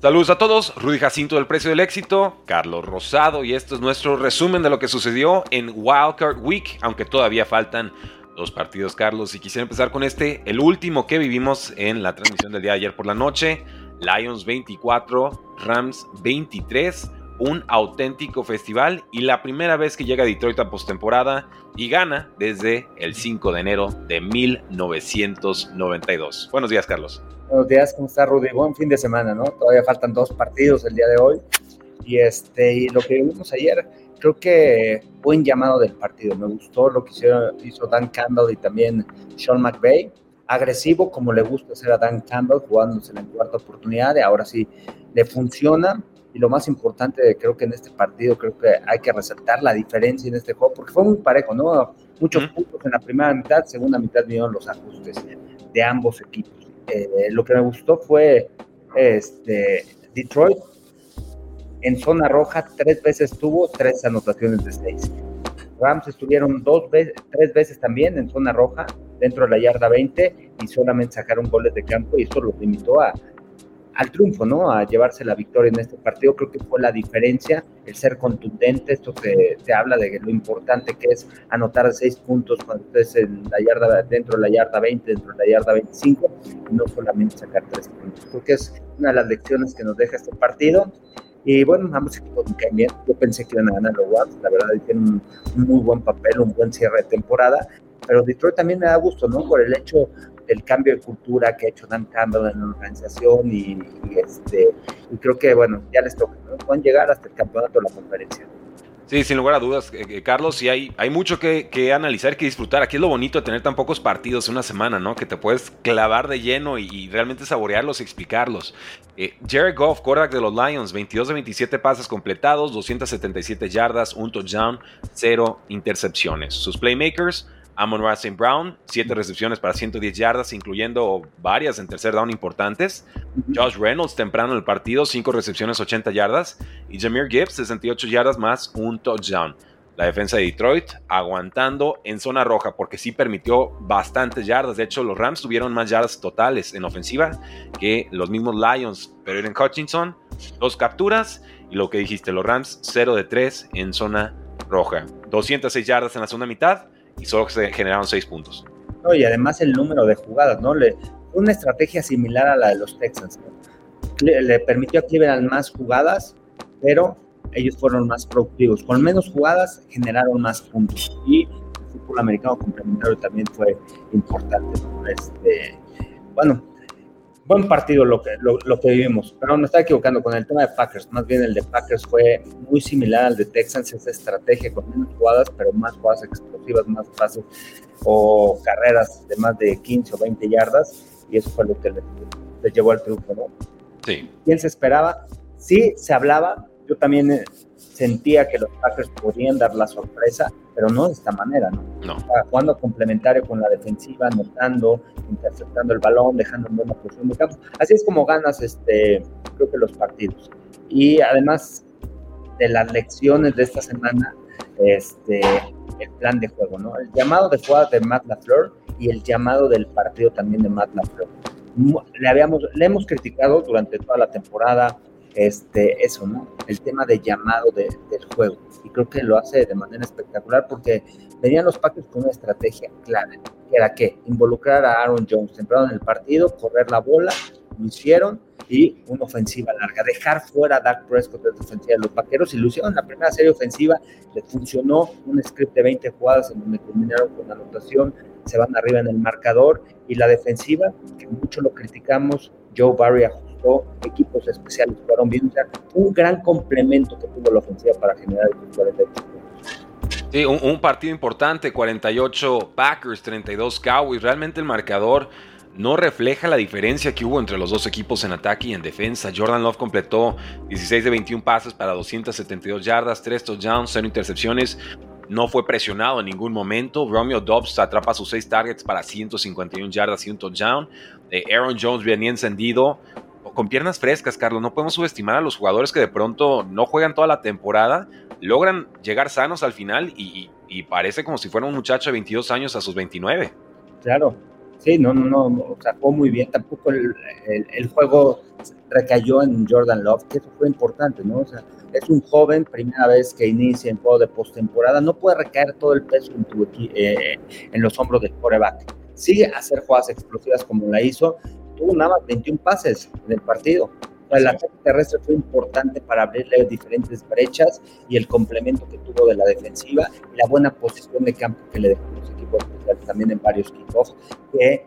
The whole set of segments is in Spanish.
Saludos a todos, Rudy Jacinto del Precio del Éxito, Carlos Rosado y esto es nuestro resumen de lo que sucedió en Wildcard Week, aunque todavía faltan dos partidos, Carlos, y quisiera empezar con este, el último que vivimos en la transmisión del día de ayer por la noche, Lions 24, Rams 23, un auténtico festival y la primera vez que llega a Detroit a postemporada y gana desde el 5 de enero de 1992. Buenos días, Carlos. Buenos días, ¿cómo está Rudy? Buen fin de semana, ¿no? Todavía faltan dos partidos el día de hoy. Y, este, y lo que vimos ayer, creo que buen llamado del partido. Me gustó lo que hizo, Dan Campbell y también Sean McVay. Agresivo como le gusta hacer a Dan Campbell, jugándose en la cuarta oportunidad. Y ahora sí le funciona. Y lo más importante, creo que en este partido, creo que hay que resaltar la diferencia en este juego, porque fue muy parejo, ¿no? Muchos puntos en la primera mitad, segunda mitad vinieron los ajustes de ambos equipos. Eh, lo que me gustó fue este, Detroit en zona roja, tres veces tuvo tres anotaciones de seis. Rams estuvieron dos veces, tres veces también en zona roja, dentro de la yarda 20, y solamente sacaron goles de campo, y eso los limitó a, al triunfo, ¿no? A llevarse la victoria en este partido. Creo que fue la diferencia, el ser contundente. Esto te, habla de lo importante que es anotar seis puntos cuando estés en la yarda, dentro de la yarda 20, dentro de la yarda 25, y no solamente sacar tres puntos. Creo que es una de las lecciones que nos deja este partido. Y bueno, ambos equipos caen bien. Yo pensé que iban a ganar los Rams. La verdad, hicieron un muy buen papel, un buen cierre de temporada. Pero Detroit también me da gusto, ¿no? Por el hecho el cambio de cultura que ha hecho Dan Campbell en la organización y, este, y creo que, bueno, ya les toca. Pueden llegar hasta el campeonato de la conferencia. Sí, sin lugar a dudas, eh, eh, Carlos, y hay, hay mucho que, que, analizar, que disfrutar. Aquí es lo bonito de tener tan pocos partidos en una semana, ¿no? Que te puedes clavar de lleno y, realmente saborearlos y explicarlos. Eh, Jared Goff, quarterback de los Lions, 22 de 27 pases completados, 277 yardas, un touchdown, cero intercepciones. Sus playmakers, Amon Racing Brown, 7 recepciones para 110 yardas, incluyendo varias en tercer down importantes. Josh Reynolds temprano en el partido, 5 recepciones, 80 yardas. Y Jameer Gibbs, 68 yardas más un touchdown. La defensa de Detroit aguantando en zona roja porque sí permitió bastantes yardas. De hecho, los Rams tuvieron más yardas totales en ofensiva que los mismos Lions. Pero en Hutchinson, dos capturas. Y lo que dijiste, los Rams 0 de 3 en zona roja. 206 yardas en la segunda mitad y solo se generaron seis puntos. y además el número de jugadas, ¿no? Le, una estrategia similar a la de los Texans. Le, permitió a Cleveland más jugadas, pero ellos fueron más productivos. Con menos jugadas generaron más puntos. Y el fútbol americano complementario también fue importante. Este, bueno, buen partido lo que, lo, que vivimos, pero me estaba equivocando con el tema de Packers. Más bien el de Packers fue muy similar al de Texans, esa estrategia con menos jugadas, pero más jugadas explosivas, más pases o carreras de más de 15 o 20 yardas, y eso fue lo que les, llevó al triunfo, ¿no? Sí. ¿Quién se esperaba? Sí, se hablaba. Yo también eh, sentía que los Packers podrían dar la sorpresa, pero no de esta manera, ¿no? No. jugando complementario con la defensiva, anotando, interceptando el balón, dejando en buena posición de campo. Así es como ganas, este, creo que los partidos. Y además de las lecciones de esta semana, este, el plan de juego, ¿no? El llamado de jugada de Matt LaFleur y el llamado del partido también de Matt LaFleur. Le, habíamos, le hemos criticado durante toda la temporada, este, eso, ¿no? El tema de llamado del juego. Y creo que lo hace de manera espectacular porque venían los Packers con una estrategia clara, que era que involucrar a Aaron Jones temprano en el partido, correr la bola, lo hicieron, y una ofensiva larga, dejar fuera a Dak Prescott de la de los Paqueros y lo hicieron la primera serie ofensiva, le funcionó un script de 20 jugadas en donde culminaron con anotación, se van arriba en el marcador y la defensiva, que mucho lo criticamos, Joe Barry equipos especiales fueron bien, o sea, un gran complemento que tuvo la ofensiva para generar el 48 Sí, un, un, partido importante, 48 Packers, 32 Cowboys. Realmente el marcador no refleja la diferencia que hubo entre los dos equipos en ataque y en defensa. Jordan Love completó 16 de 21 pases para 272 yardas, 3 touchdowns, 0 intercepciones. No fue presionado en ningún momento. Romeo Dobbs atrapa sus 6 targets para 151 yardas y un touchdown. Eh, Aaron Jones venía encendido con piernas frescas, Carlos. No podemos subestimar a los jugadores que de pronto no juegan toda la temporada, logran llegar sanos al final y, parece como si fuera un muchacho de 22 años a sus 29. Claro, Sí, no, no, no, o sea, fue muy bien. Tampoco el, el, juego recayó en Jordan Love, que eso fue importante, ¿no? O sea, es un joven, primera vez que inicia en juego de postemporada, no puede recaer todo el peso en, tu, eh, en los hombros del coreback. Sigue a hacer jugadas explosivas como la hizo, tuvo nada más 21 pases en el partido. El ataque terrestre fue importante para abrirle diferentes brechas y el complemento que tuvo de la defensiva y la buena posición de campo que le dejó los equipos también en varios kickoffs que eh,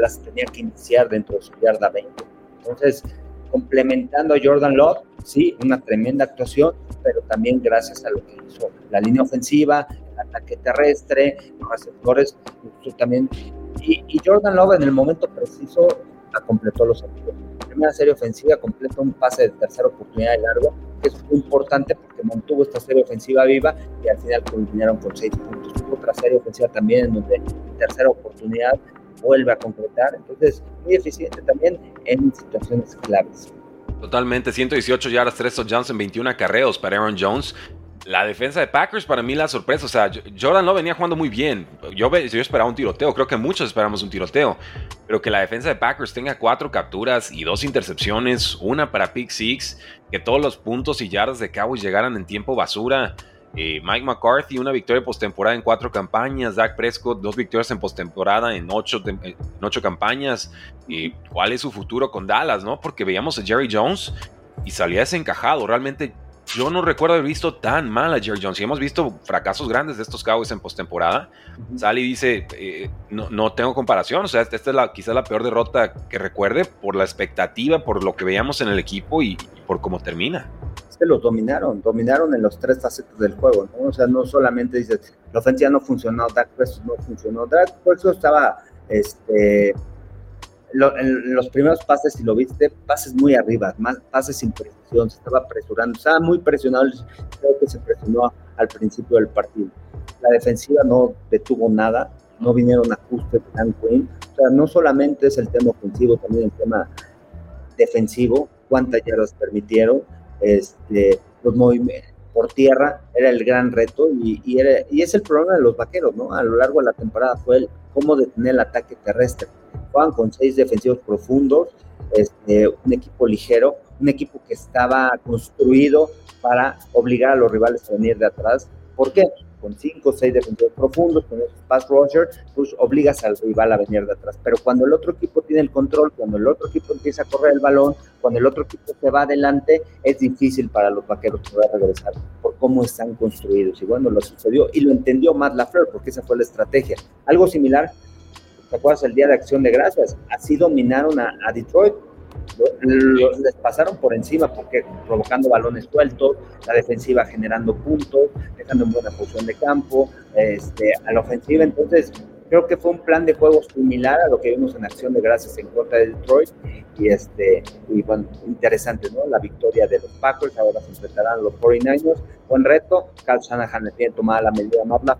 las tenía que iniciar dentro de su yarda 20. Entonces, complementando a Jordan Love, sí, una tremenda actuación, pero también gracias a lo que hizo la línea ofensiva, el ataque terrestre, los receptores, también. Y, y Jordan Love en el momento preciso completó los objetivos. Primera serie ofensiva completa un pase de tercera oportunidad de largo, que es muy importante porque mantuvo esta serie ofensiva viva y al final culminaron con seis puntos. otra serie ofensiva también en donde tercera oportunidad vuelve a completar. Entonces, muy eficiente también en situaciones claves. Totalmente, 118 yardas, 3 touchdowns en 21 acarreos para Aaron Jones. La defensa de Packers para mí la sorpresa, o sea, Jordan no venía jugando muy bien. Yo, esperaba un tiroteo, creo que muchos esperamos un tiroteo, pero que la defensa de Packers tenga cuatro capturas y dos intercepciones, una para pick six, que todos los puntos y yardas de Cowboys llegaran en tiempo basura. Eh, Mike McCarthy, una victoria postemporada en cuatro campañas. Dak Prescott, dos victorias en postemporada en ocho, en ocho campañas. Eh, ¿Cuál es su futuro con Dallas? no? Porque veíamos a Jerry Jones y salía desencajado. Realmente yo no recuerdo haber visto tan mal a Jerry Jones. Y hemos visto fracasos grandes de estos Cowboys en postemporada. Sale y dice, eh, no, no, tengo comparación. O sea, esta es la, quizás la peor derrota que recuerde por la expectativa, por lo que veíamos en el equipo y, por cómo termina. Es que los dominaron, dominaron en los tres facetas del juego. ¿no? O sea, no solamente dices, la ofensiva no funcionó, Dak no funcionó. Dak estaba este, en los primeros pases, si lo viste, pases muy arriba, más pases sin precisión, se estaba presionando, estaba muy presionado, creo que se presionó al principio del partido. La defensiva no detuvo nada, no vinieron ajustes de Dan Quinn, o sea, no solamente es el tema ofensivo, también el tema defensivo, cuántas yardas permitieron, este, los movimientos por tierra era el gran reto y, y, y es el problema de los vaqueros, ¿no? A lo largo de la temporada fue el cómo detener el ataque terrestre juegan con seis defensivos profundos, este, un equipo ligero, un equipo que estaba construido para obligar a los rivales a venir de atrás. ¿Por qué? Con cinco o seis defensivos profundos, con esos pass rusher, pues obligas al rival a venir de atrás. Pero cuando el otro equipo tiene el control, cuando el otro equipo empieza a correr el balón, cuando el otro equipo se va adelante, es difícil para los vaqueros poder regresar por cómo están construidos. Y bueno, lo sucedió y lo entendió Matt LaFleur porque esa fue la estrategia. Algo similar ¿te acuerdas? El Día de Acción de Gracias. Así dominaron a, Detroit. les pasaron por encima porque provocando balones sueltos, la defensiva generando puntos, dejando en buena posición de campo, este, a la ofensiva. Entonces, creo que fue un plan de juego similar a lo que vimos en Acción de Gracias en contra de Detroit. Y, este, y bueno, interesante, ¿no? La victoria de los Packers, ahora se enfrentarán a los 49ers. Buen reto, Carl Shanahan le tiene tomada la medida más la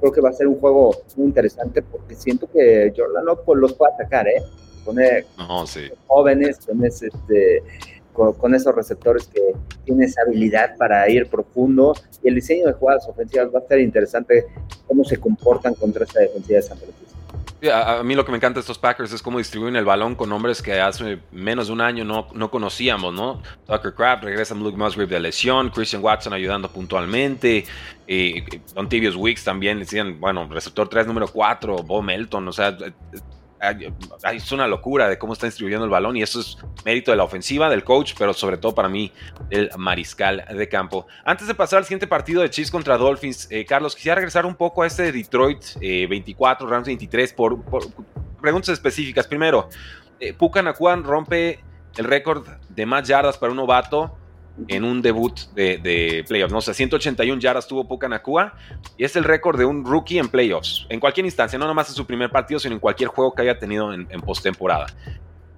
Creo que va a ser un juego muy interesante porque siento que Jordan pues, los puede atacar, ¿eh? Con, jóvenes, con, este, con, esos receptores que tienen esa habilidad para ir profundo. Y el diseño de jugadas ofensivas va a estar interesante cómo se comportan contra esta defensiva de San Francisco. A, mí lo que me encanta de estos Packers es cómo distribuyen el balón con hombres que hace menos de un año no, no conocíamos, ¿no? Tucker Craft, regresa Luke Musgrave de lesión, Christian Watson ayudando puntualmente, y Don Tibius Wicks también, decían, bueno, receptor 3, número 4, Bo Melton, o sea, es una locura de cómo está distribuyendo el balón y eso es mérito de la ofensiva, del coach, pero sobre todo para mí, el mariscal de campo. Antes de pasar al siguiente partido de Chiefs contra Dolphins, eh, Carlos, quisiera regresar un poco a este de Detroit 24, eh, Rams 23, por, preguntas específicas. Primero, eh, Puka rompe el récord de más yardas para un novato en un debut de, playoffs. No sé, 181 yardas tuvo Pucanacua y es el récord de un rookie en playoffs. En cualquier instancia, no nomás en su primer partido, sino en cualquier juego que haya tenido en, en postemporada.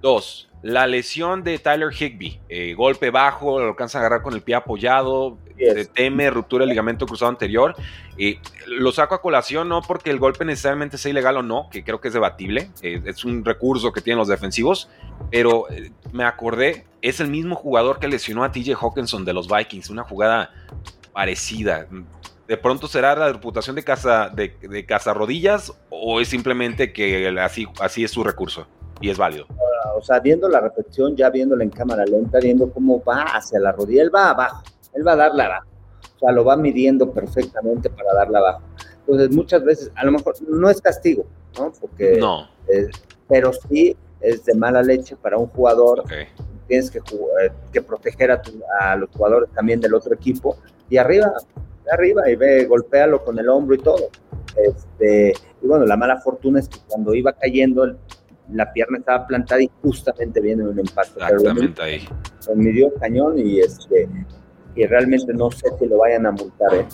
Dos, la lesión de Tyler Higby. Eh, golpe bajo, lo alcanza a agarrar con el pie apoyado, se teme ruptura del ligamento cruzado anterior. Eh, lo saco a colación no porque el golpe necesariamente sea ilegal o no, que creo que es debatible, eh, es un recurso que tienen los defensivos, pero me acordé, es el mismo jugador que lesionó a TJ Hawkinson de los Vikings, una jugada parecida. de pronto será la reputación de casa de, de rodillas o es simplemente que así, así es su recurso y es válido? O sea, viendo la repetición, ya viéndola en cámara lenta, viendo cómo va hacia la rodilla, él va abajo, él va a darla abajo. O sea, lo va midiendo perfectamente para darla abajo. Entonces, muchas veces, a lo mejor no es castigo, ¿no? Porque, no. pero sí es de mala leche para un jugador. Tienes que, eh, que proteger a, a, los jugadores también del otro equipo. Y arriba, arriba, y ve, golpéalo con el hombro y todo. Este, y bueno, la mala fortuna es que cuando iba cayendo, la pierna estaba plantada y justamente viene un impacto. Exactamente ahí. Me midió cañón y, este, y realmente no sé si lo vayan a multar. ¿eh?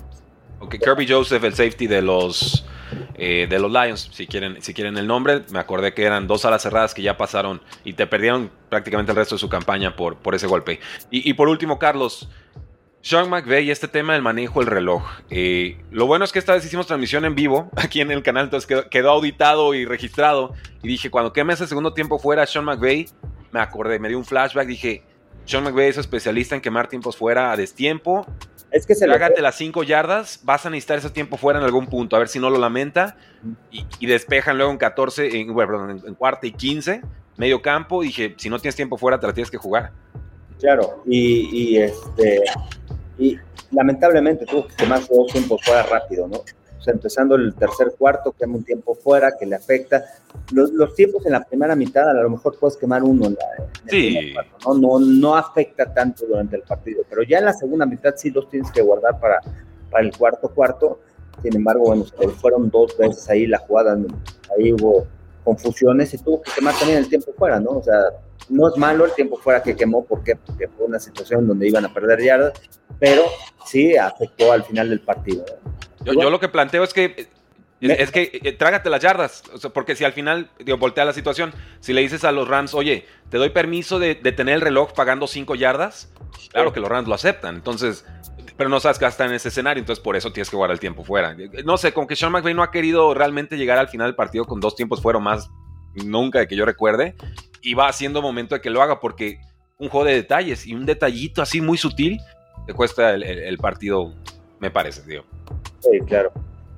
Ok, Kirby Joseph, el safety de los, eh, de los Lions, si quieren, si quieren el nombre, me acordé que eran dos alas cerradas que ya pasaron y te perdieron prácticamente el resto de su campaña por, por ese golpe. Y, y por último, Carlos, sean McVeigh, este tema del manejo del reloj. Eh, lo bueno es que esta vez hicimos transmisión en vivo aquí en el canal, entonces quedó, auditado y registrado. Y dije, cuando queme ese segundo tiempo fuera Sean McVeigh, me acordé, me dio un flashback, dije, Sean McVeigh es especialista en quemar tiempos fuera a destiempo. Es que se Hágate las 5 yardas, vas a necesitar ese tiempo fuera en algún punto, a ver si no lo lamenta. Y, despejan luego en 14, en, perdón, en, cuarta y 15, medio campo. Dije, si no tienes tiempo fuera, te la tienes que jugar. Claro, y, y este y lamentablemente tuvo que quemar dos tiempos fuera rápido, ¿no? O sea, empezando el tercer cuarto, quema un tiempo fuera que le afecta. Los, los, tiempos en la primera mitad, a lo mejor puedes quemar uno en, la, sí. cuarto, ¿no? ¿no? No afecta tanto durante el partido, pero ya en la segunda mitad sí los tienes que guardar para, para el cuarto cuarto. Sin embargo, bueno, fueron dos veces ahí la jugada, ahí hubo confusiones y tuvo que quemar también el tiempo fuera, ¿no? O sea, no es malo el tiempo fuera que quemó, ¿por qué? Porque fue una situación donde iban a perder yardas, pero sí afectó al final del partido. Yo, yo lo que planteo es que es que eh, trágate las yardas, porque si al final, digo, voltea la situación, si le dices a los Rams, oye, te doy permiso de, tener el reloj pagando cinco yardas, claro que los Rams lo aceptan, entonces, pero no sabes que hasta en ese escenario, entonces por eso tienes que guardar el tiempo fuera. No sé, con que Sean McVay no ha querido realmente llegar al final del partido con dos tiempos fuera más nunca de que yo recuerde, y va haciendo momento de que lo haga, porque un juego de detalles y un detallito así muy sutil te cuesta el, partido, me parece, tío. Sí, claro.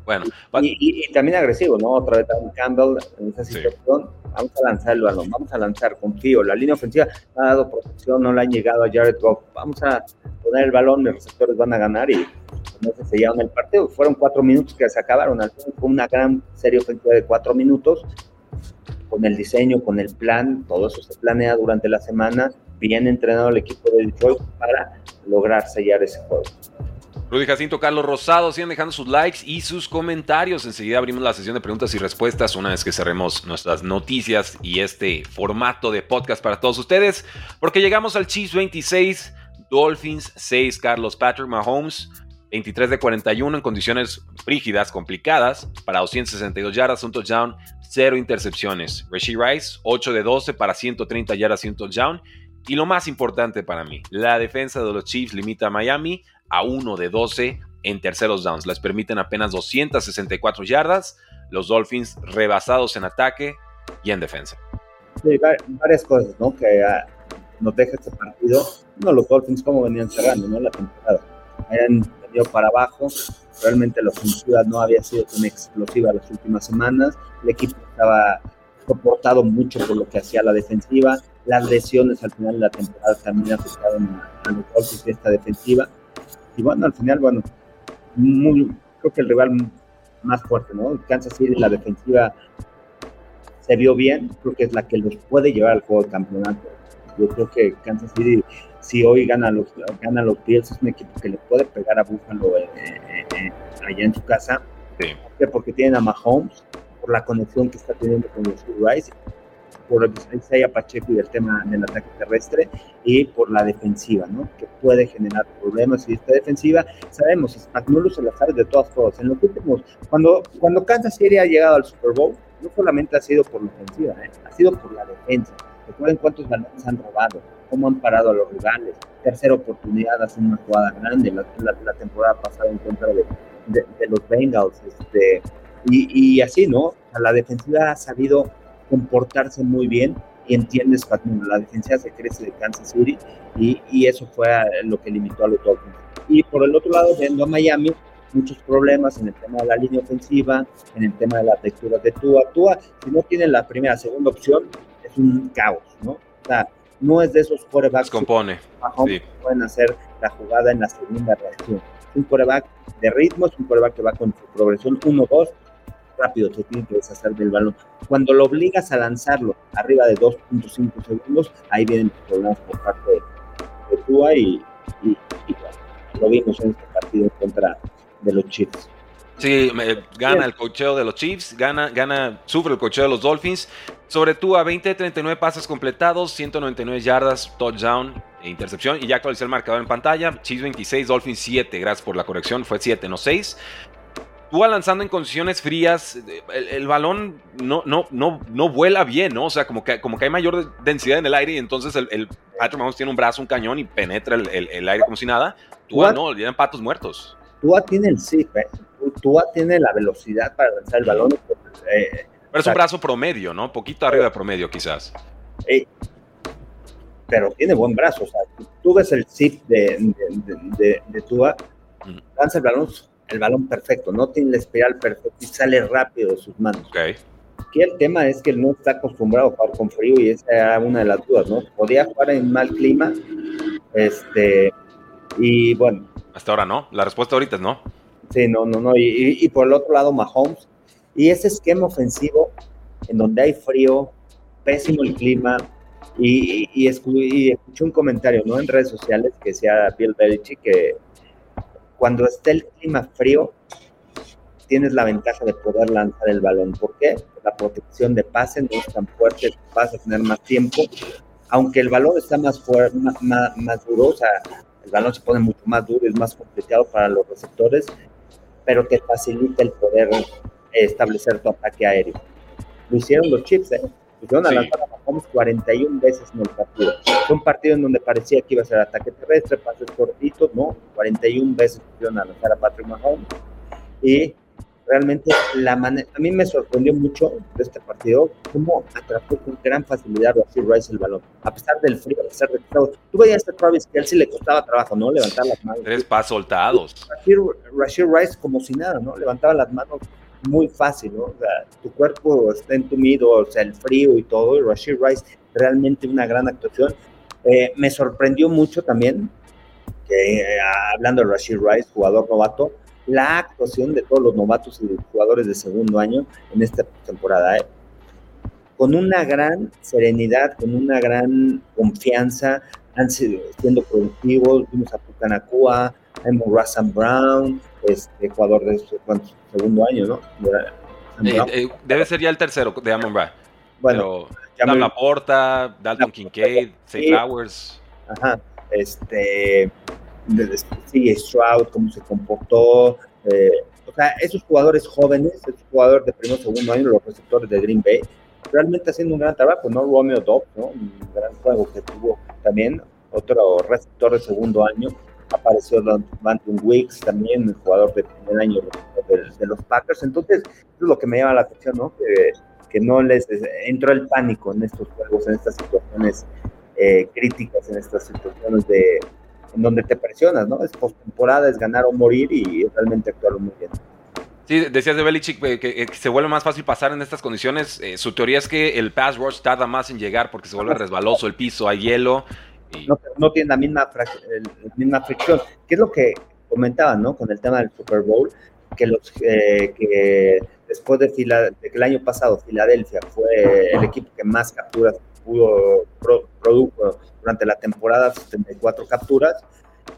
Bueno, y, también agresivo, ¿no? Otra vez un Campbell en esa situación. Vamos a lanzar el balón, vamos a lanzar, confío. La línea ofensiva ha dado protección, no le han llegado a Jared Goff. Vamos a poner el balón, los receptores van a ganar y se sellaron el partido. Fueron cuatro minutos que se acabaron. Fue una gran serie ofensiva de cuatro minutos con el diseño, con el plan, todo eso se planea durante la semana, bien entrenado el equipo de Detroit para lograr sellar ese juego. Rudy Jacinto, Carlos Rosado, sigan dejando sus likes y sus comentarios. Enseguida abrimos la sesión de preguntas y respuestas una vez que cerremos nuestras noticias y este formato de podcast para todos ustedes, porque llegamos al Chiefs 26, Dolphins 6, Carlos Patrick Mahomes 23 de 41 en condiciones frígidas, complicadas, para 262 yardas, un touchdown, cero intercepciones. Rasheed Rice, 8 de 12 para 130 yardas y un touchdown. Y lo más importante para mí, la defensa de los Chiefs limita a Miami a 1 de 12 en terceros downs. Les permiten apenas 264 yardas. Los Dolphins rebasados en ataque y en defensa. Sí, varias cosas, ¿no? Que uh, nos deja este partido. No, los Dolphins como venían cerrando, ¿no? La temporada para abajo. Realmente la ofensiva no había sido tan explosiva las últimas semanas. El equipo estaba soportado mucho por lo que hacía la defensiva. Las lesiones al final de la temporada también afectaron a los golpes de esta defensiva. Y bueno, al final, bueno, creo que el rival más fuerte, ¿no? Kansas City, la defensiva se vio bien, creo que es la que los puede llevar al juego de campeonato. Yo creo que Kansas City si hoy gana los, gana los Bills, es un equipo que le puede pegar a Buffalo eh, eh, eh, allá en su casa. Porque tienen a Mahomes, por la conexión que está teniendo con los Rice, por Isaiah Pacheco y el tema del ataque terrestre, y por la defensiva, ¿no? Que puede generar problemas. Y esta defensiva, sabemos, Spagnuolo se la sabe de todas formas. En los últimos, cuando, cuando Kansas City ha llegado al Super Bowl, no solamente ha sido por la ofensiva, ha sido por la defensa. Recuerden cuántos balones han robado, cómo han parado a los rivales. Tercera oportunidad, hace una jugada grande la, temporada pasada en contra de, los Bengals. Este, y, así, ¿no? la defensiva ha sabido comportarse muy bien y entiendes, la defensiva se crece de Kansas City y, y, eso fue lo que limitó a los Dolphins. Y por el otro lado, viendo a Miami, muchos problemas en el tema de la línea ofensiva, en el tema de las lecturas de Tua. Tua, si no tiene la primera, segunda opción, es un caos, ¿no? O sea, no es de esos corebacks compone. que pueden hacer la jugada en la segunda reacción. Es un coreback de ritmo, es un coreback que va con su progresión 1-2, rápido, se tiene que deshacer del balón. Cuando lo obligas a lanzarlo arriba de 2.5 segundos, ahí vienen los problemas por parte de, Tua y, y, lo vimos en este partido contra de los Chiefs. Sí, gana el cocheo de los Chiefs, gana, gana, sufre el cocheo de los Dolphins. Sobre tú a 20 39 pases completados, 199 yardas, touchdown e intercepción. Y ya actualicé el marcador en pantalla. Chiefs 26, Dolphins 7. Gracias por la corrección, fue 7, no 6. Tú lanzando en condiciones frías, el, balón no, no, no, no vuela bien, ¿no? O sea, como que, como que hay mayor densidad en el aire y entonces el, el Patrick Mahomes tiene un brazo, un cañón y penetra el, aire como si nada. Tú no, le dan patos muertos. Tua tiene el zip, ¿eh? Tua tiene la velocidad para lanzar el balón. Eh, pero es un brazo promedio, ¿no? Poquito arriba de promedio, quizás. Eh, pero tiene buen brazo. O sea, tú ves el zip de, de, Tua, lanza el balón, el balón perfecto, no tiene la espiral perfecta y sale rápido de sus manos. Okay. Aquí el tema es que él no está acostumbrado a jugar con frío y esa era una de las dudas, ¿no? Podía jugar en mal clima, este, y bueno, hasta ahora no. La respuesta ahorita es no. Sí, no, no, no. Y, por el otro lado, Mahomes. Y ese esquema ofensivo en donde hay frío, pésimo el clima. Y, y, escuché un comentario ¿no? en redes sociales que decía Bill Belichick que cuando esté el clima frío, tienes la ventaja de poder lanzar el balón. ¿Por qué? La protección de pase no es tan fuerte, vas a tener más tiempo. Aunque el balón está más, fuerte, más, más duro, o sea, el balón se pone mucho más duro, es más complicado para los receptores, pero te facilita el poder establecer tu ataque aéreo. Lo hicieron los Chiefs, ¿eh? Pusieron a lanzar a Mahomes 41 veces en el partido. Fue un partido en donde parecía que iba a ser ataque terrestre, pases cortitos, ¿no? 41 veces pusieron a lanzar a Patrick Mahomes. Y realmente la manera, a mí me sorprendió mucho de este partido cómo atrapó con gran facilidad Rashid Rice el balón, a pesar del frío, a pesar de que tú veías a Travis Kelsey le costaba trabajo, ¿no? Levantar las manos. Tres pasos soltados. Rashid, Rice como si nada, ¿no? Levantaba las manos muy fácil, ¿no? O sea, tu cuerpo está entumido, o sea, el frío y todo, y Rashid Rice realmente una gran actuación. Eh, me sorprendió mucho también que eh, hablando de Rashid Rice, jugador novato, la actuación de todos los novatos y jugadores de segundo año en esta temporada. ¿eh? Con una gran serenidad, con una gran confianza, han sido siendo productivos. Vimos a Pucanacua, a Russell Brown, este jugador de su, segundo año, ¿no? Eh, eh, debe ser ya el tercero de Amon Brown. Bueno, Dan Laporta, Dalton Kincaid, Safe Flowers. Ajá, este sigue Stroud, cómo se comportó. Eh, o sea, esos jugadores jóvenes, esos jugadores de primer segundo año, los receptores de Green Bay, realmente haciendo un gran trabajo, ¿no? Romeo Dobbs, ¿no? Un gran juego que tuvo también, otro receptor de segundo año. Apareció Banton Wicks, también el jugador de primer año de, los Packers. Entonces, eso es lo que me llama la atención, ¿no? Que, que no les entró el pánico en estos juegos, en estas situaciones eh, críticas, en estas situaciones de, en donde te presionas, ¿no? Es postemporada, es ganar o morir y realmente actuaron muy bien. Sí, decías de Belichick que, se vuelve más fácil pasar en estas condiciones. Eh, su teoría es que el pass rush tarda más en llegar porque se vuelve resbaloso el piso, hay hielo. No, no, tiene la misma, misma fricción. ¿Qué es lo que comentaban, ¿no? Con el tema del Super Bowl, que los eh, que después de, de, que el año pasado Filadelfia fue el equipo que más capturas pudo produjo durante la temporada 74 capturas,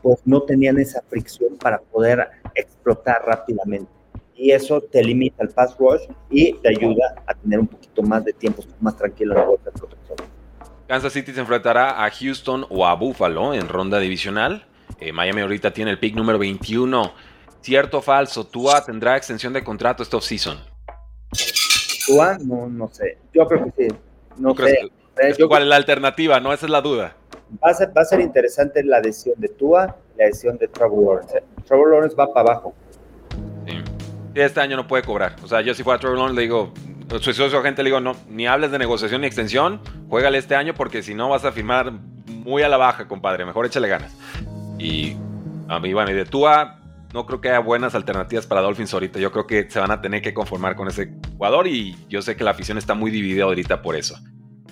pues no tenían esa fricción para poder explotar rápidamente. Y eso te limita el pass rush y te ayuda a tener un poquito más de tiempo más tranquilo en la vuelta de protección. Kansas City se enfrentará a Houston o a Buffalo en ronda divisional. Eh, Miami ahorita tiene el pick número 21. ¿Cierto o falso? ¿Tua tendrá extensión de contrato esta offseason? ¿Tua? No, no sé. Yo creo que sí. No, sé. ¿Cuál es la alternativa? No, esa es la duda. Va a ser, interesante la decisión de Tua la decisión de Trevor Lawrence. Trevor Lawrence va para abajo. Sí. Este año no puede cobrar. O sea, yo si fuera Trevor Lawrence le digo, su socio agente le digo, no, ni hables de negociación ni extensión, juégale este año porque si no vas a firmar muy a la baja, compadre. Mejor échale ganas. Y, a mí, bueno, y de Tua, no creo que haya buenas alternativas para Dolphins ahorita. Yo creo que se van a tener que conformar con ese jugador y yo sé que la afición está muy dividida ahorita por eso.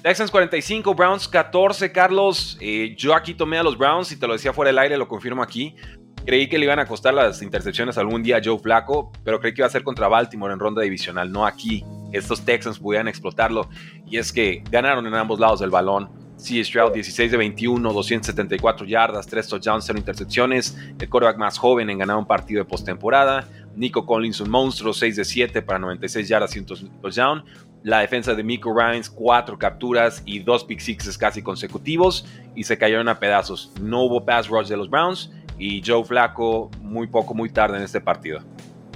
Texans 45, Browns 14, Carlos. Eh, yo aquí tomé a los Browns y te lo decía fuera del aire, lo confirmo aquí. Creí que le iban a costar las intercepciones algún día a Joe Flaco, pero creí que iba a ser contra Baltimore en ronda divisional, no aquí. Estos Texans pudieran explotarlo y es que ganaron en ambos lados del balón. C. Stroud 16 de 21, 274 yardas, 3 touchdowns, 0 intercepciones. El quarterback más joven en ganar un partido de postemporada. Nico Collins, un monstruo, 6 de 7 para 96 yardas y un touchdown. La defensa de Miko Ryans, 4 capturas y 2 pick sixes casi consecutivos. Y se cayeron a pedazos. No hubo pass rush de los Browns. Y Joe Flaco muy poco, muy tarde en este partido.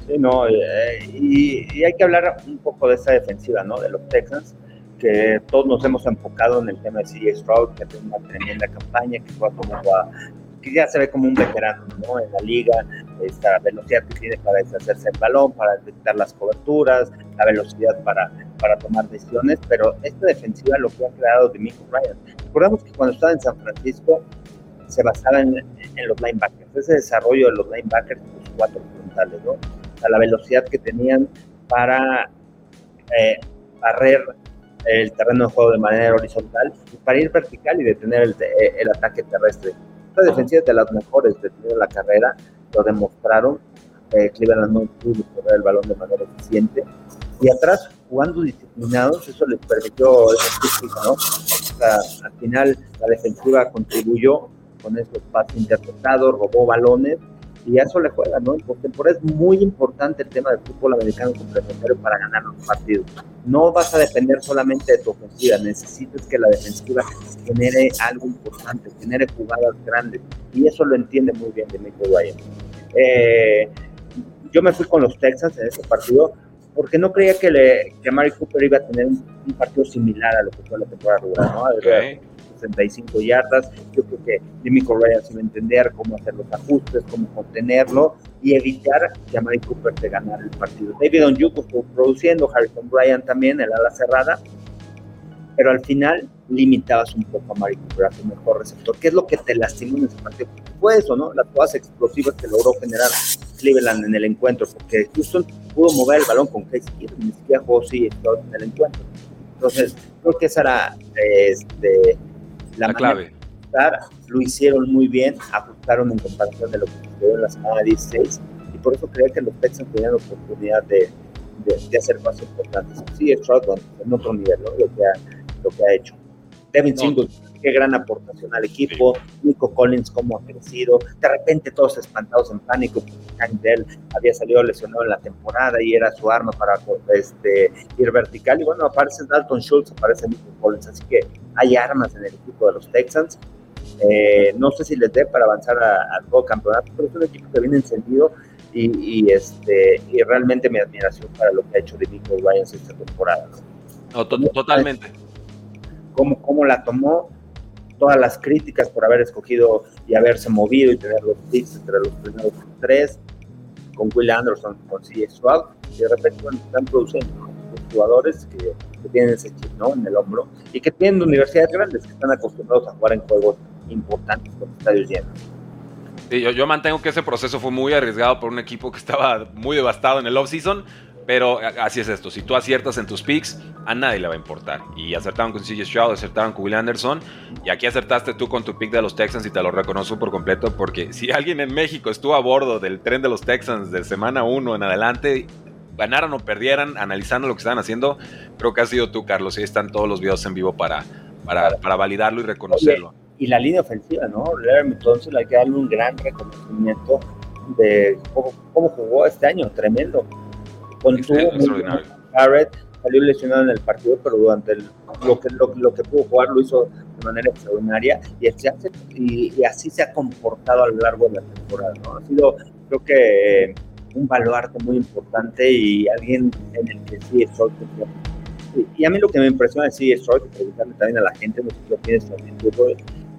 Sí, no, eh, y, hay que hablar un poco de esa defensiva, ¿no? De los Texans que todos nos hemos enfocado en el tema de CJ Stroud, que tiene una tremenda campaña, que, fue como que ya se ve como un veterano ¿no? en la liga, esta velocidad que tiene para deshacerse el balón, para detectar las coberturas, la velocidad para, para tomar decisiones, pero esta defensiva lo que ha creado de Michael Ryan. Recordamos que cuando estaba en San Francisco se basaba en, los linebackers, ese desarrollo de los linebackers los cuatro frontales, ¿no? La velocidad que tenían para eh, barrer el terreno de juego de manera horizontal para ir vertical y detener el, el ataque terrestre. Esta defensiva es de las mejores de la carrera, lo demostraron. Eh, Cleveland no pudo correr el balón de manera eficiente. Y atrás, jugando disciplinados, eso les permitió esa física, ¿no? O sea, al final, la defensiva contribuyó con esos pases interpretados, robó balones y a eso le juega, ¿no? En por es muy importante el tema del fútbol americano complementario para ganar los partidos. No vas a depender solamente de tu ofensiva, necesitas que la defensiva genere algo importante, genere jugadas grandes, y eso lo entiende muy bien Dimitri Ryan. Eh, yo me fui con los Texans en ese partido porque no creía que, le, que Mari Cooper iba a tener un, partido similar a lo que fue la temporada regular, ¿no? 65 yardas. Yo creo que Jimmy Correa a entender cómo hacer los ajustes, cómo contenerlo y evitar que a Cooper te ganara el partido. David Onyuko produciendo, Harrison Bryan también, el ala cerrada, pero al final limitabas un poco a Mari Cooper, a su mejor receptor, que es lo que te lastimó en ese partido. Fue eso, ¿no? Las jugadas explosivas que logró generar Cleveland en el encuentro, porque Houston pudo mover el balón con Case Keenum, ni siquiera jugó sí en el encuentro. Entonces, creo que esa era este, la, clave. lo hicieron muy bien, ajustaron en comparación de lo que sucedió en la semana 16 y por eso creía que los Texans tenían la oportunidad de, de, hacer cosas importantes. Sí, Stroud en otro nivel, ¿no? lo, que ha, lo que ha hecho. Devin no qué gran aportación al equipo, Nico Collins cómo ha crecido, de repente todos espantados en pánico porque había salido lesionado en la temporada y era su arma para este, ir vertical, y bueno, aparece Dalton Schultz, aparece Nico Collins, así que hay armas en el equipo de los Texans, eh, no sé si les dé para avanzar al todo campeonato, pero es un equipo que viene encendido y, este, y realmente mi admiración para lo que ha hecho de Nico Ryans esta temporada. totalmente. Cómo, cómo la tomó, todas las críticas por haber escogido y haberse movido y tener los picks entre los primeros tres, con Will Anderson, con C. Swag, y de repente están produciendo jugadores que, tienen ese chip ¿no? en el hombro y que tienen universidades grandes que están acostumbrados a jugar en juegos importantes con estadios llenos. Sí, yo, yo mantengo que ese proceso fue muy arriesgado por un equipo que estaba muy devastado en el off-season pero así es esto, si tú aciertas en tus picks, a nadie le va a importar. Y acertaron con CJ Stroud, acertaron con Will Anderson, y aquí acertaste tú con tu pick de los Texans y te lo reconozco por completo, porque si alguien en México estuvo a bordo del tren de los Texans de semana 1 en adelante, ganaran o perdieran, analizando lo que estaban haciendo, creo que has sido tú, Carlos, y están todos los videos en vivo para, para, para validarlo y reconocerlo. y la línea ofensiva, ¿no? Entonces hay que darle un gran reconocimiento de cómo, cómo jugó este año, tremendo Contuvo Barrett salió lesionado en el partido, pero durante lo, que, lo, que pudo jugar lo hizo de manera extraordinaria y, y, así se ha comportado a lo largo de la temporada. ¿no? Ha sido, creo que, un baluarte muy importante y alguien en el que sí estoy. Y, a mí lo que me impresiona de sí estoy, preguntarle también a la gente, no sé si lo tienes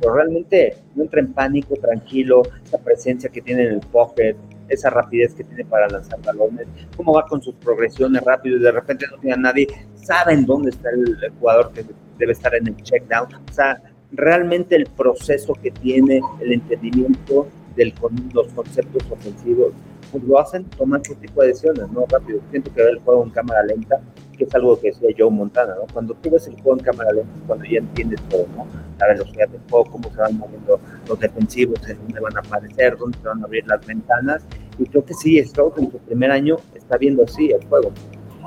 pero realmente no entra en pánico, tranquilo, esa presencia que tiene en el pocket, esa rapidez que tiene para lanzar balones, cómo va con sus progresiones rápido y de repente no tiene a nadie, saben dónde está el, jugador que debe estar en el check down, o sea, realmente el proceso que tiene, el entendimiento de los conceptos ofensivos, pues lo hacen tomar su tipo de decisiones, ¿no? Rápido. Siento que ver el juego en cámara lenta, que es algo que decía Joe Montana, ¿no? Cuando tú ves el juego en cámara lenta, cuando ya entiendes todo, ¿no? La velocidad del juego, cómo se van moviendo los defensivos, en dónde van a aparecer, dónde se van a abrir las ventanas. Y creo que sí, Stroud en su primer año está viendo así el juego.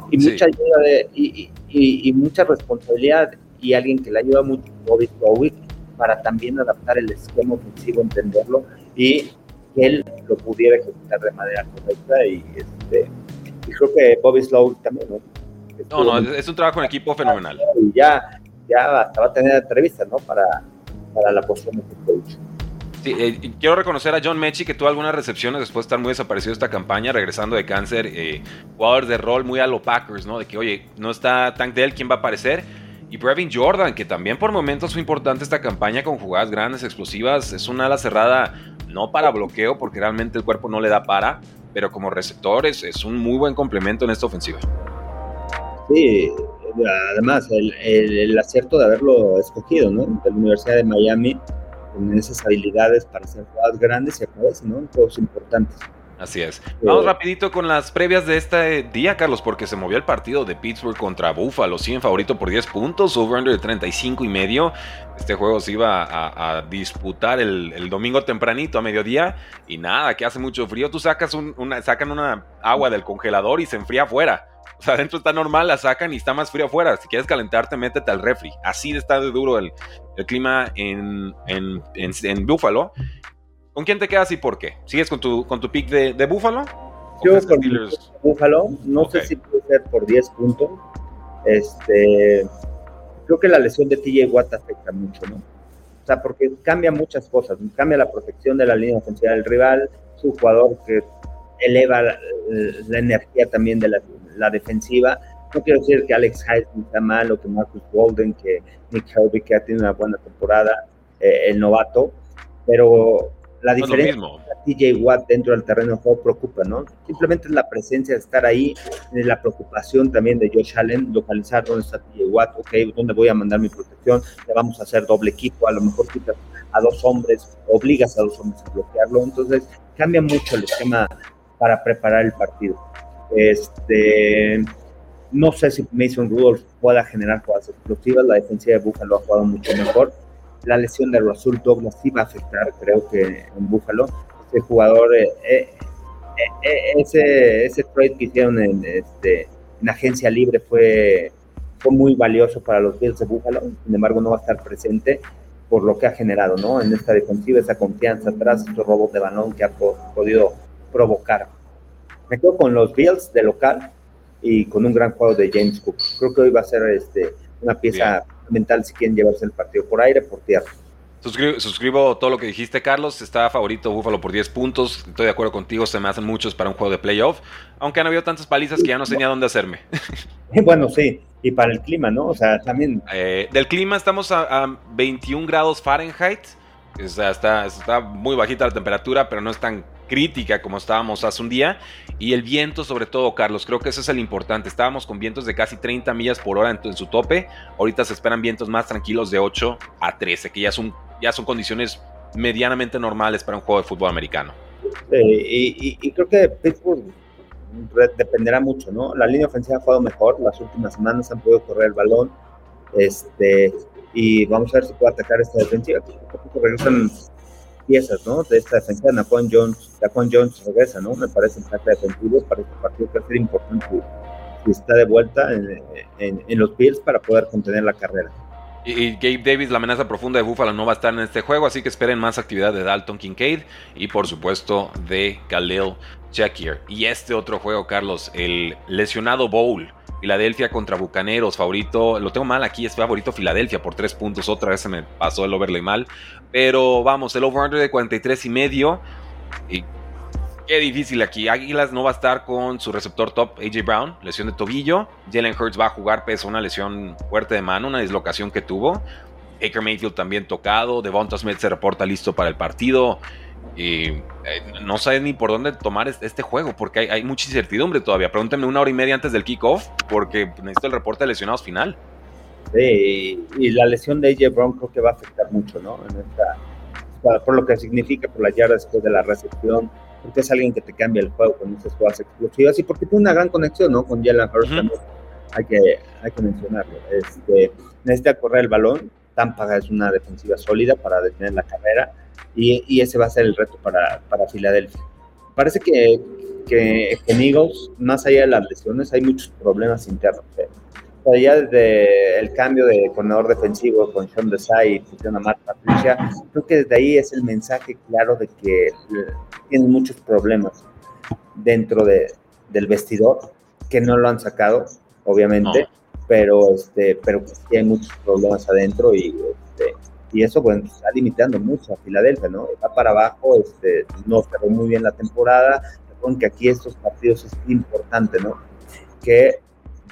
Y mucha ayuda de, y, y, y, mucha responsabilidad y alguien que le ayuda mucho, Bobby Slowick, para también adaptar el esquema ofensivo, entenderlo y él lo pudiera ejecutar de manera correcta y, este, y creo que Bobby Slow también, ¿no? No, no, es un trabajo en equipo fenomenal. Y ya, ya hasta va a tener entrevistas, ¿no? Para, para la posición de coach. Sí, eh, quiero reconocer a John Mechi que tuvo algunas recepciones después de estar muy desaparecido esta campaña, regresando de cáncer, eh, jugador de rol muy a los Packers, ¿no? De que, oye, no está Tank Dell, ¿quién va a aparecer? Y Brevin Jordan, que también por momentos fue importante esta campaña con jugadas grandes, explosivas, es una ala cerrada no para bloqueo, porque realmente el cuerpo no le da para, pero como receptores es un muy buen complemento en esta ofensiva. Sí, además el, acierto de haberlo escogido, ¿no? De la Universidad de Miami, con esas habilidades para hacer jugadas grandes y aparece, ¿no? Juegos importantes. Así es. Vamos rapidito con las previas de este día, Carlos, porque se movió el partido de Pittsburgh contra Buffalo. en favorito por 10 puntos, over-under de 35 y medio. Este juego se iba a, disputar el, domingo tempranito a mediodía y nada, que hace mucho frío. Tú sacas una, sacan una agua del congelador y se enfría afuera. O sea, adentro está normal, la sacan y está más frío afuera. Si quieres calentarte, métete al refri. Así de está de duro el, clima en, en, en, en Buffalo. ¿Con quién te quedas y por qué? ¿Sigues con tu, con tu pick de, de Buffalo? Yo con Buffalo, no sé si puede ser por 10 puntos. Este, creo que la lesión de TJ Watt afecta mucho, ¿no? O sea, porque cambia muchas cosas. Cambia la protección de la línea ofensiva del rival, su jugador que eleva la, energía también de la, defensiva. No quiero decir que Alex Heisman está mal o que Marcus Golden, que Nick Herbie, que ha tenido una buena temporada, eh, el novato, pero la diferencia de TJ Watt dentro del terreno de juego preocupa, ¿no? Simplemente es la presencia de estar ahí, la preocupación también de Josh Allen, localizar dónde está TJ Watt, ok, dónde voy a mandar mi protección, le vamos a hacer doble equipo, a lo mejor quitas a dos hombres, obligas a dos hombres a bloquearlo, entonces cambia mucho el esquema para preparar el partido. Este, no sé si Mason Rudolph pueda generar jugadas explosivas, la defensiva de Buffalo ha jugado mucho mejor, la lesión de Rasul Douglas sí va a afectar, creo que en Búfalo. Ese jugador, eh, eh, eh, ese, ese trade que hicieron en, este, en agencia libre fue, fue muy valioso para los Bills de Búfalo, sin embargo no va a estar presente por lo que ha generado, ¿no? En esta defensiva, esa confianza atrás, estos robos de balón que ha podido provocar. Me quedo con los Bills de local y con un gran juego de James Cook. Creo que hoy va a ser este, una pieza mental si quieren llevarse el partido por aire, por tierra. Suscribo, todo lo que dijiste, Carlos. Está favorito Búfalo por 10 puntos. Estoy de acuerdo contigo, se me hacen muchos para un juego de playoff. Aunque han habido tantas palizas que ya no sé ni a dónde hacerme. Bueno, sí. Y para el clima, ¿no? O sea, también. Eh, del clima estamos a, 21 grados Fahrenheit. O sea, está, está muy bajita la temperatura, pero no es tan crítica como estábamos hace un día. Y el viento, sobre todo, Carlos, creo que eso es el importante. Estábamos con vientos de casi 30 millas por hora en, su tope. Ahorita se esperan vientos más tranquilos de 8 a 13, que ya son, ya son condiciones medianamente normales para un juego de fútbol americano. y, creo que Pittsburgh dependerá mucho, ¿no? La línea ofensiva ha jugado mejor, las últimas semanas han podido correr el balón, este, y vamos a ver si puede atacar esta defensiva. Regresan piezas, ¿no? De esta defensa, Naquan Jones, Naquan Jones regresa, ¿no? Me parece en parte defensivo para este partido que va a ser importante si está de vuelta en, en, los Bills para poder contener la carrera. Y, Gabe Davis, la amenaza profunda de Buffalo, no va a estar en este juego, así que esperen más actividad de Dalton Kincaid y por supuesto de Khalil Shakir. Y este otro juego, Carlos, el lesionado Bowl. Filadelfia contra Bucaneros, favorito, lo tengo mal aquí, es favorito Filadelfia por tres puntos, otra vez se me pasó el overlay mal, pero vamos, el over-under de 43 y medio, y qué difícil aquí, Águilas no va a estar con su receptor top, AJ Brown, lesión de tobillo, Jalen Hurts va a jugar pese una lesión fuerte de mano, una dislocación que tuvo, Baker Mayfield también tocado, Devonta Smith se reporta listo para el partido, eh, no sé ni por dónde tomar este juego, porque hay, mucha incertidumbre todavía. Pregúntenme una hora y media antes del kickoff, porque necesito el reporte de lesionados final. Sí, y la lesión de AJ Brown creo que va a afectar mucho, ¿no? En esta, por lo que significa por la yarda después de la recepción, porque es alguien que te cambia el juego con esas jugadas explosivas y porque tiene una gran conexión, ¿no? Con Jalen Hurts también hay que, hay que mencionarlo. Este, necesita correr el balón, Tampa es una defensiva sólida para detener la carrera y, y ese va a ser el reto para, para Filadelfia. Parece que, que en Eagles, más allá de las lesiones, hay muchos problemas internos. ¿eh? ya desde el cambio de coordinador defensivo con Sean Desai y fusión a Matt Patricia, creo que desde ahí es el mensaje claro de que tienen muchos problemas dentro de, del vestidor, que no lo han sacado, obviamente, pero este, pero pues sí hay muchos problemas adentro y y eso bueno, está limitando mucho a Filadelfia, ¿no? Va para abajo, este, no cerró muy bien la temporada, que aquí estos partidos es importante, ¿no? Que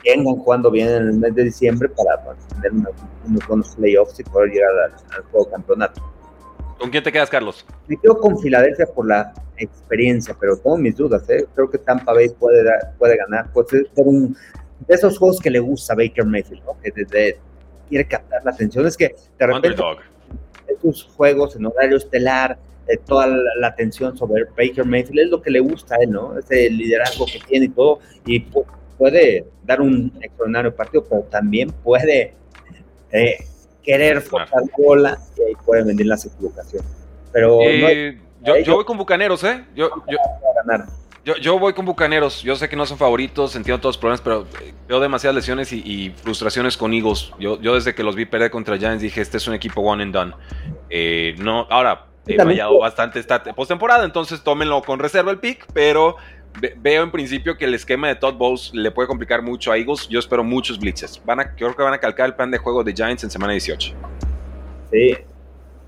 vengan jugando bien en el mes de diciembre para, tener unos, buenos playoffs y poder llegar al, juego campeonato. ¿Con quién te quedas, Carlos? Me quedo con Filadelfia por la experiencia, pero tengo mis dudas. ¿eh? Creo que Tampa Bay puede, puede ganar. Puede ser un, de esos juegos que le gusta a Baker Mayfield, ¿no? que desde, quiere captar la atención. Es que de repente estos juegos en horario estelar, eh, toda la, atención sobre Baker Mayfield es lo que le gusta a él, ¿no? Ese liderazgo que tiene y todo. Y puede dar un extraordinario partido, pero también puede eh, querer forzar bola y ahí pueden venir las equivocaciones. Pero eh, yo, voy con Bucaneros, ¿eh? Yo, yo, voy con Bucaneros. Yo sé que no son favoritos, entiendo todos los problemas, pero eh, veo demasiadas lesiones y, frustraciones con Eagles. Yo, yo desde que los vi perder contra Giants dije, este es un equipo one and done. no, ahora, he fallado bastante esta postemporada, entonces tómenlo con reserva el pick, pero veo en principio que el esquema de Todd Bowles le puede complicar mucho a Eagles. Yo espero muchos blitzes. Van a, creo que van a calcar el plan de juego de Giants en semana 18. Sí.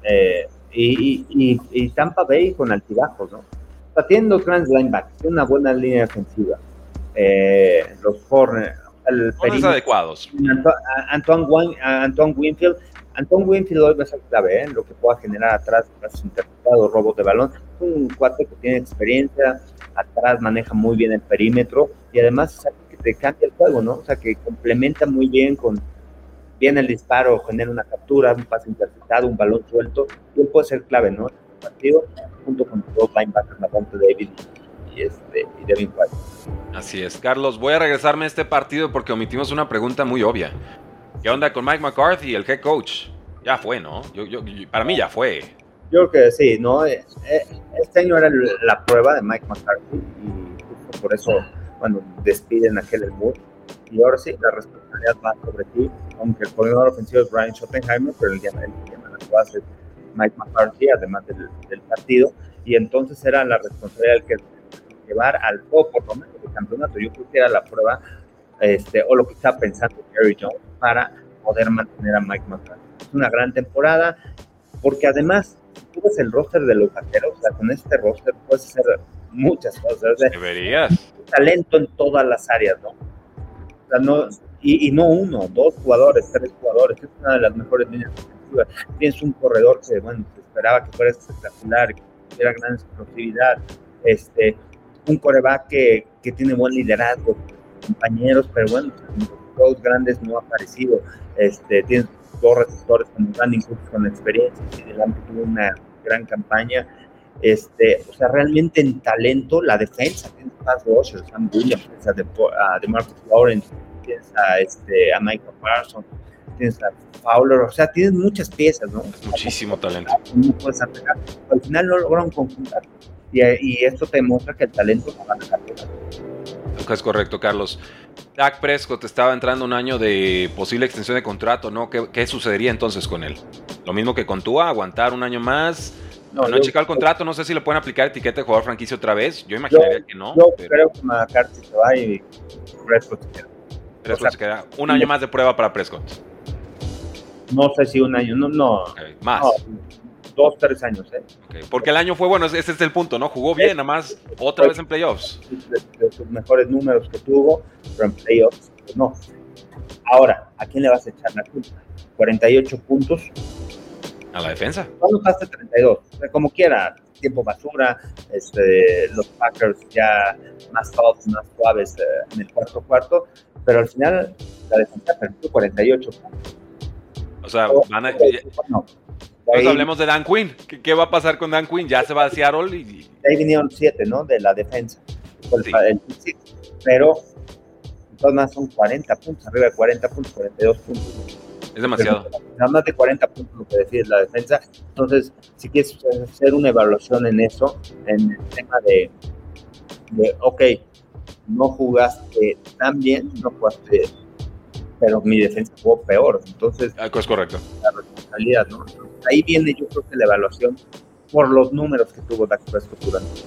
Eh, y, Tampa Bay con altibajos, ¿no? Está teniendo grandes linebackers, tiene una buena línea defensiva. Eh, los corners, el adecuados. Antoine, Antoine Winfield. Antoine Winfield hoy va a ser clave, ¿eh? lo que pueda generar atrás, pasos interpretados, robos de balón. Un cuate que tiene experiencia, atrás maneja muy bien el perímetro y además que te cambia el juego, ¿no? O sea, que complementa muy bien con bien el disparo, genera una captura, un pase interceptado, un balón suelto, y él puede ser clave, ¿no? Partido, junto con dos linebackers, Lavonte David y, este, y Devin White. Así es, Carlos, voy a regresarme a este partido porque omitimos una pregunta muy obvia. ¿Qué onda con Mike McCarthy, el head coach? Ya fue, ¿no? Yo, yo, para mí ya fue. Yo creo que sí, ¿no? Eh, eh, este año era la prueba de Mike McCarthy y justo por eso cuando despiden a Kellen Moore. Y ahora sí, la responsabilidad va sobre ti, aunque el coordinador ofensivo es Brian Schottenheimer, pero el que llama las bases Mike McCarthy, además del, partido, y entonces era la responsabilidad que llevar al juego, por lo menos, del campeonato. Yo creo que era la prueba, este, o lo que estaba pensando Jerry Jones, para poder mantener a Mike McCarthy. Es una gran temporada, porque además tú ves el roster de los vaqueros, o sea, con este roster puedes hacer muchas cosas. Deberías. Talento en todas las áreas, ¿no? O sea, no y, no uno, dos jugadores, tres jugadores. Es una de las mejores líneas Tienes un corredor que, bueno, se esperaba que fuera espectacular, que tuviera gran explosividad. Este, un coreback que, tiene buen liderazgo, compañeros, pero bueno, juegos grandes no ha aparecido. Este, tienes dos receptores con Brandon Cooks con experiencia, y delante tuvo una gran campaña. Este, o sea, realmente en talento, la defensa, tienes a Pass Rushers, Sam Williams, a, de, a Marcus Lawrence, tienes este, a Michael Parsons, tienes a Fowler, o sea, tienes muchas piezas, ¿no? Muchísimo talento. No puedes atacar. Al final no lograron conjuntar. Y, y esto te demuestra que el talento no va a dejar Es correcto, Carlos. Dak Prescott estaba entrando un año de posible extensión de contrato, ¿no? ¿Qué, sucedería entonces con él? Lo mismo que con Tua, aguantar un año más. No, no he checado el contrato, no sé si le pueden aplicar etiqueta de jugador franquicia otra vez. Yo imaginaría que no. Yo creo que McCarthy se va y Prescott se queda. Prescott se queda. Un año más de prueba para Prescott. No sé si un año, no, no. más dos, tres años. ¿eh? Porque el año fue bueno, ese es el punto, ¿no? Jugó bien, nada más otra vez en playoffs. De, sus mejores números que tuvo, pero en playoffs, pues no. Ahora, ¿a quién le vas a echar la culpa? 48 puntos. A la defensa. ¿Cuándo pasaste 32? como quiera, tiempo basura, este, los Packers ya más soft, más suaves eh, en el cuarto cuarto, pero al final la defensa perdió 48 puntos. O sea, van a, hablemos de Dan Quinn. ¿Qué, va a pasar con Dan Quinn? Ya se va a Seattle y... Ahí vinieron siete, ¿no? De la defensa. Pero, entonces más son 40 puntos, arriba de 40 puntos, 42 puntos. Es demasiado. nada más de 40 puntos lo que decide la defensa. Entonces, si quieres hacer una evaluación en eso, en el tema de, de ok, no jugaste tan bien, no jugaste, pero mi defensa jugó peor. Entonces, ah, es correcto. La responsabilidad, ¿no? ahí viene, yo creo que la evaluación por los números que tuvo Dak Prescott durante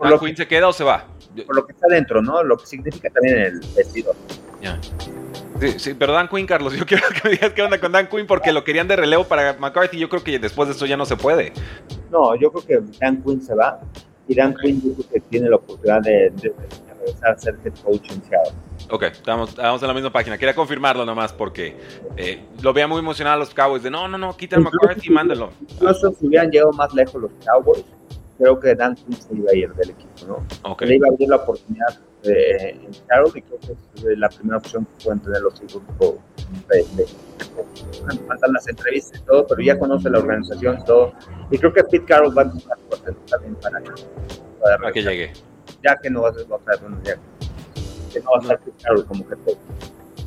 ¿Dan Quinn se queda o se va? Por lo que está dentro, ¿no? Lo que significa también el vestido. Ya. Sí, sí, pero Dan Quinn, Carlos, yo quiero que me digas qué onda con Dan Quinn porque lo querían de relevo para McCarthy. Yo creo que después de esto ya no se puede. No, yo creo que Dan Quinn se va y Dan Quinn yo creo que tiene la oportunidad de, regresar a ser head coach en Seattle. Ok, estamos, estamos en la misma página. Quería confirmarlo nomás porque eh, lo veía muy emocionado a los Cowboys de no, no, no, quita a McCarthy y mándalo. Incluso si hubieran llegado más lejos los Cowboys, creo que Dan Quinn se iba a ir del equipo, ¿no? Okay. Le iba a abrir la oportunidad eh, en Carroll y creo que es la primera opción que pueden tener los hijos faltan las entrevistas y todo, pero ya conoce la organización y todo. Y creo que Pete Carroll va a empezar también para, para, que llegue. Ya que no va a ser, bueno, ya que no va a estar como jefe.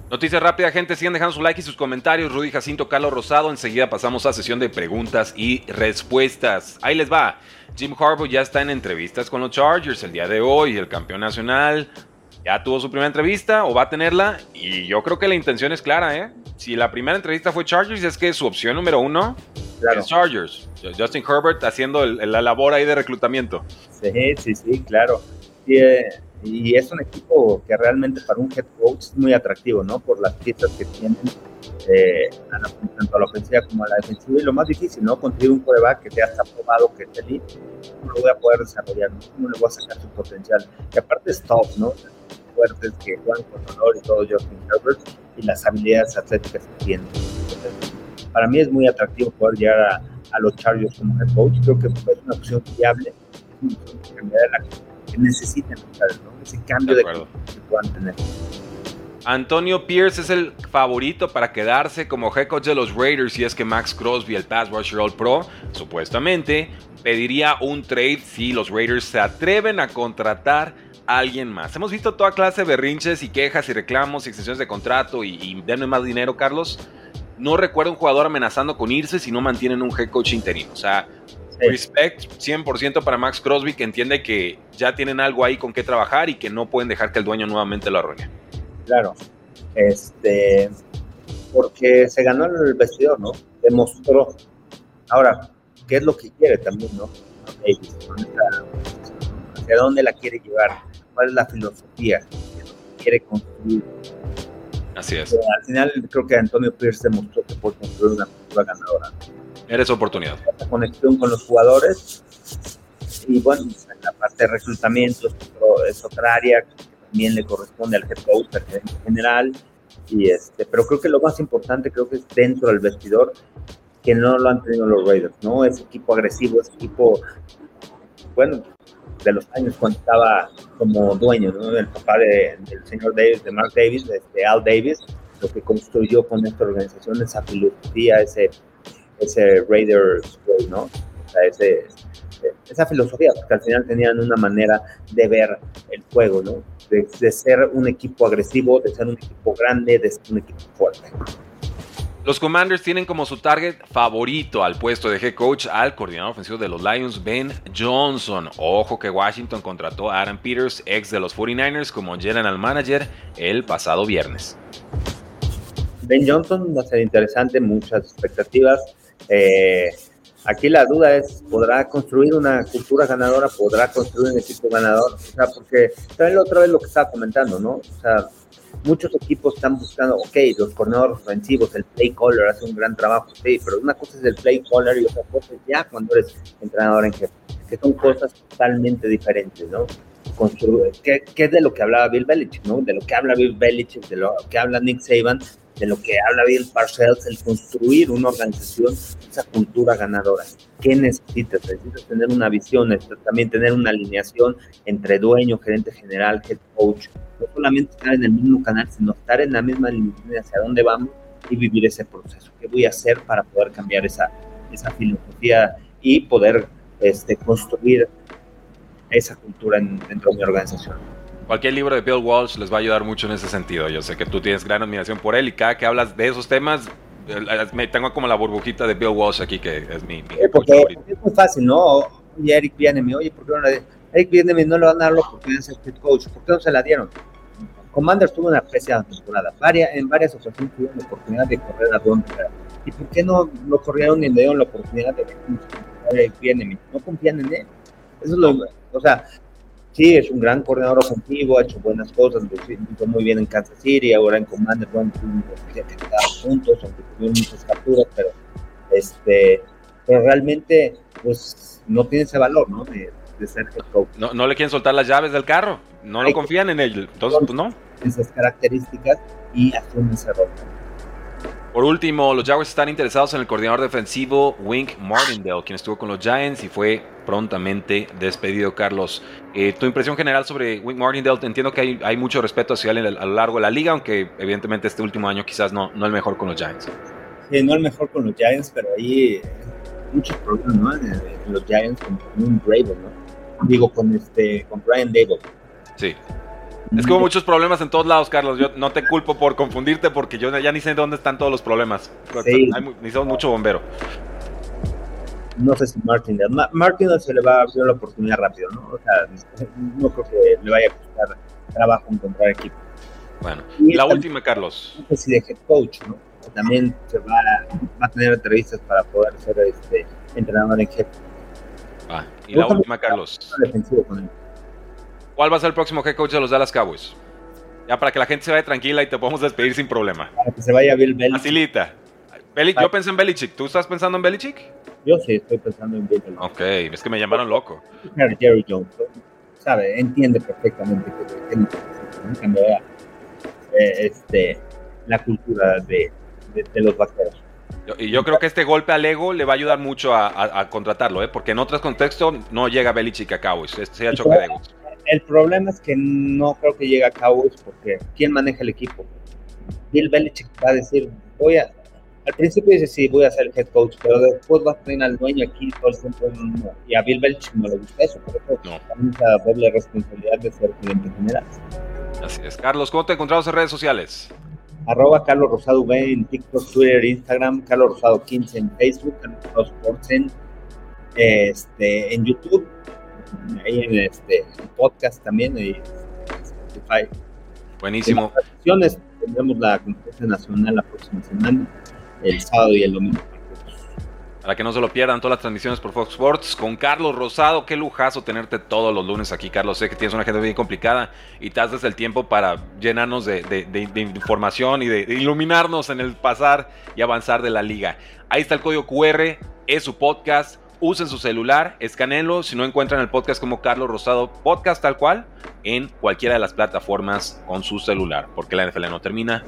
Noticia rápida, gente. Sigan dejando su like y sus comentarios. Rudy Jacinto, Carlos Rosado. Enseguida pasamos a sesión de preguntas y respuestas. Ahí les va. Jim Harbaugh ya está en entrevistas con los Chargers el día de hoy. El campeón nacional ya tuvo su primera entrevista o va a tenerla. Y yo creo que la intención es clara, ¿eh? Si la primera entrevista fue Chargers, es que su opción número uno es Chargers. Justin Herbert haciendo la labor ahí de reclutamiento. Sí, sí, sí, claro. Eh, y es un equipo que realmente para un head coach es muy atractivo, ¿no? Por las piezas que tienen, eh, tanto a la ofensiva como a la defensiva. Y lo más difícil, ¿no? Conseguir un coreback que ya está probado, que es elite, ¿cómo lo voy a poder desarrollar? ¿Cómo le voy a sacar su potencial? Que aparte es top, ¿no? Fuertes que juegan con honor y todo Justin Herbert y las habilidades atléticas que tiene. para mí es muy atractivo poder llegar a, a los Chargers como head coach. Creo que es una opción viable, es una opción que cambiará la que necesiten ¿no? ese cambio de, que puedan tener. Antonio Pierce es el favorito para quedarse como head coach de los Raiders y es que Max Crosby, el pass rusher All Pro, supuestamente pediría un trade si los Raiders se atreven a contratar a alguien más. Hemos visto toda clase de berrinches y quejas y reclamos y extensiones de contrato y, y denme más dinero, Carlos. No recuerdo un jugador amenazando con irse si no mantienen un head coach interino. O sea, Respect 100% para Max Crosby, que entiende que ya tienen algo ahí con qué trabajar y que no pueden dejar que el dueño nuevamente lo arruine. Claro, este, porque se ganó el vestidor, ¿no? Demostró. Ahora, ¿qué es lo que quiere también, no? ¿Hacia dónde la quiere llevar? ¿Cuál es la filosofía que quiere construir? Así es. al final creo que Antonio Pierce demostró que puede construir una cultura ganadora. Eres oportunidad. La conexión con los jugadores y bueno, la parte de reclutamiento es otra área que también le corresponde al head coach, al general. Y este, pero creo que lo más importante creo que es dentro del vestidor que no lo han tenido los Raiders, ¿no? Ese equipo agresivo, ese equipo, bueno, de los años cuando estaba como dueño, ¿no? El papá de, del señor Davis, de Mark Davis, de Al Davis, lo que construyó con esta organización, esa filosofía, ese ese Raiders ¿no? O sea, ese, esa filosofía, porque al final tenían una manera de ver el juego, ¿no? De, de, ser un equipo agresivo, de ser un equipo grande, de ser un equipo fuerte. Los Commanders tienen como su target favorito al puesto de head coach al coordinador ofensivo de los Lions, Ben Johnson. Ojo que Washington contrató a Aaron Peters, ex de los 49ers, como general manager el pasado viernes. Ben Johnson va a ser interesante, muchas expectativas. Eh, aquí la duda es, ¿podrá construir una cultura ganadora? ¿Podrá construir un equipo ganador? O sea, porque también otra vez lo que estaba comentando, ¿no? O sea, muchos equipos están buscando, ok, los corredores ofensivos, el play caller hace un gran trabajo, sí, pero una cosa es el play caller y otra cosa es ya cuando eres entrenador en jefe, que son cosas totalmente diferentes, ¿no? Construir, ¿qué, ¿Qué es de lo que hablaba Bill Belichick, ¿no? De lo que habla Bill Belichick, de lo que habla Nick Saban, de lo que habla Bill Parcells, el construir una organización, esa cultura ganadora. ¿Qué necesitas? Necesitas tener una visión, necesitas también tener una alineación entre dueño, gerente general, head coach. No solamente estar en el mismo canal, sino estar en la misma línea hacia dónde vamos y vivir ese proceso. ¿Qué voy a hacer para poder cambiar esa, filosofía y poder este, construir esa cultura dentro de mi organización? Cualquier libro de Bill Walsh les va a ayudar mucho en ese sentido. Yo sé que tú tienes gran admiración por él y cada que hablas de esos temas, me tengo como la burbujita de Bill Walsh aquí, que es mi. porque es muy fácil, ¿no? Y Eric Bienemi, oye, ¿por qué no le Eric Bienemi no le van a dar la oportunidad de ser head coach? ¿Por qué no se la dieron? Commanders tuvo una apreciada temporada. en varias ocasiones tuvieron la oportunidad de correr a Don ¿Y por qué no lo corrieron y le dieron la oportunidad de Eric Bienemi? No confían en él. Eso es lo. O sea, sí, es un gran coordinador ofensivo, ha hecho buenas cosas, hizo muy bien en Kansas City, ahora en Commander, bueno, que puntos, aunque tuvieron muchas capturas, pero, este, pero realmente, pues, no tiene ese valor, ¿no? De, ser head coach. No, no le quieren soltar las llaves del carro, no lo confían en él, entonces, pues no. Esas características y asumen ese rol. Por último, los Jaguars están interesados en el coordinador defensivo Wink Martindale, quien estuvo con los Giants y fue prontamente despedido, Carlos. Eh, tu impresión general sobre Wink Martindale, entiendo que hay, mucho respeto hacia él a lo largo de la liga, aunque evidentemente este último año quizás no, no el mejor con los Giants. Sí, no el mejor con los Giants, pero ahí muchos problemas, ¿no? En, los Giants con un Bravo, ¿no? Digo, con, este, con Brian Dable. Sí. Es que hubo muchos problemas en todos lados, Carlos. Yo no te culpo por confundirte porque yo ya ni sé dónde están todos los problemas. Sí. necesitamos mucho bombero. No sé si Martin, Martin se le va a abrir la oportunidad rápido, ¿no? O sea, no creo que le vaya a costar trabajo encontrar equipo. Bueno, y la última, Carlos. No sé si de head coach, ¿no? También se va, a tener entrevistas para poder ser este, entrenador en jefe. Ah, y la última, Carlos. Defensivo con él. ¿Cuál va a ser el próximo head coach de los Dallas Cowboys? Ya para que la gente se vaya tranquila y te podamos despedir sin problema. Para que se vaya Bill Belichick. Facilita. yo pensé en Belichick. ¿Tú estás pensando en Belichick? Yo sí estoy pensando en Bill Belichick. Ok, es que me llamaron loco. Jerry Jones, sabe, entiende perfectamente que, que eh, este, la cultura de, de, los vaqueros. Y yo creo que este golpe al ego le va a ayudar mucho a, contratarlo, ¿eh? porque en otros contextos no llega Belichick a Cowboys, este sea choque de egos. El problema es que no creo que llegue a Cowboys porque ¿quién maneja el equipo? Bill Belichick va a decir, voy a... Al principio dice, sí, voy a ser el head coach, pero después va a tener al dueño aquí todo el tiempo. Y a Bill Belichick no le gusta eso, por eso no. esa doble responsabilidad de ser cliente general. Así es. Carlos, ¿cómo te encontramos en redes sociales? Arroba Carlos Rosado V en TikTok, Twitter, Instagram, Carlos Rosado 15 en Facebook, Carlos Sports en, este, en YouTube ahí en este podcast también y Spotify. Buenísimo. tendremos la conferencia nacional la próxima semana, el sábado y el domingo. Para que no se lo pierdan todas las transmisiones por Fox Sports con Carlos Rosado. Qué lujazo tenerte todos los lunes aquí, Carlos. Sé que tienes una agenda bien complicada y te haces el tiempo para llenarnos de, de información y de, iluminarnos en el pasar y avanzar de la liga. Ahí está el código QR, es su podcast usen su celular, escanenlo, si no encuentran el podcast como Carlos Rosado Podcast tal cual, en cualquiera de las plataformas con su celular, porque la NFL no termina